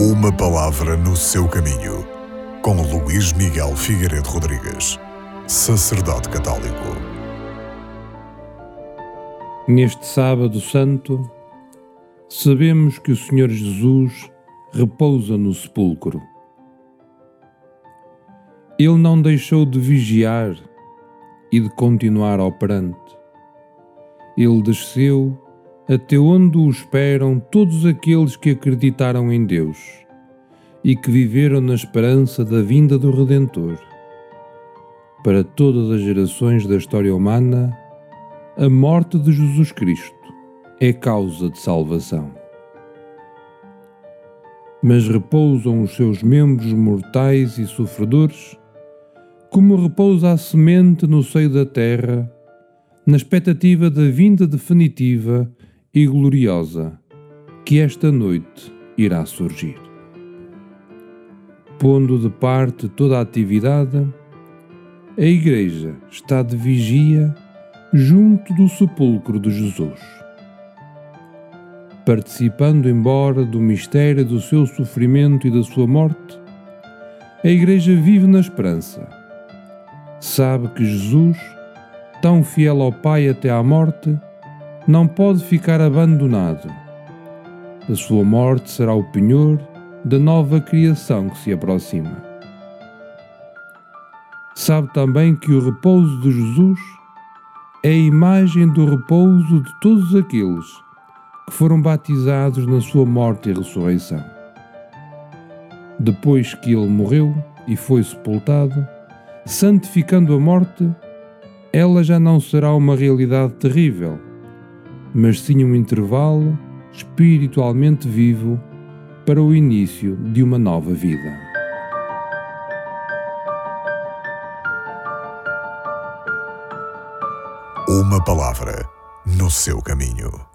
Uma palavra no seu caminho, com Luís Miguel Figueiredo Rodrigues, sacerdote católico. Neste Sábado Santo, sabemos que o Senhor Jesus repousa no sepulcro. Ele não deixou de vigiar e de continuar operante. Ele desceu até onde o esperam todos aqueles que acreditaram em Deus e que viveram na esperança da vinda do Redentor. Para todas as gerações da história humana, a morte de Jesus Cristo é causa de salvação. Mas repousam os seus membros mortais e sofredores, como repousa a semente no seio da terra, na expectativa da vinda definitiva e gloriosa que esta noite irá surgir. Pondo de parte toda a atividade, a Igreja está de vigia junto do sepulcro de Jesus. Participando, embora, do mistério do seu sofrimento e da sua morte, a Igreja vive na esperança. Sabe que Jesus, tão fiel ao Pai até à morte, não pode ficar abandonado. A sua morte será o penhor da nova criação que se aproxima. Sabe também que o repouso de Jesus é a imagem do repouso de todos aqueles que foram batizados na sua morte e ressurreição. Depois que ele morreu e foi sepultado, santificando a morte, ela já não será uma realidade terrível mas sim um intervalo espiritualmente vivo para o início de uma nova vida. Uma palavra no seu caminho.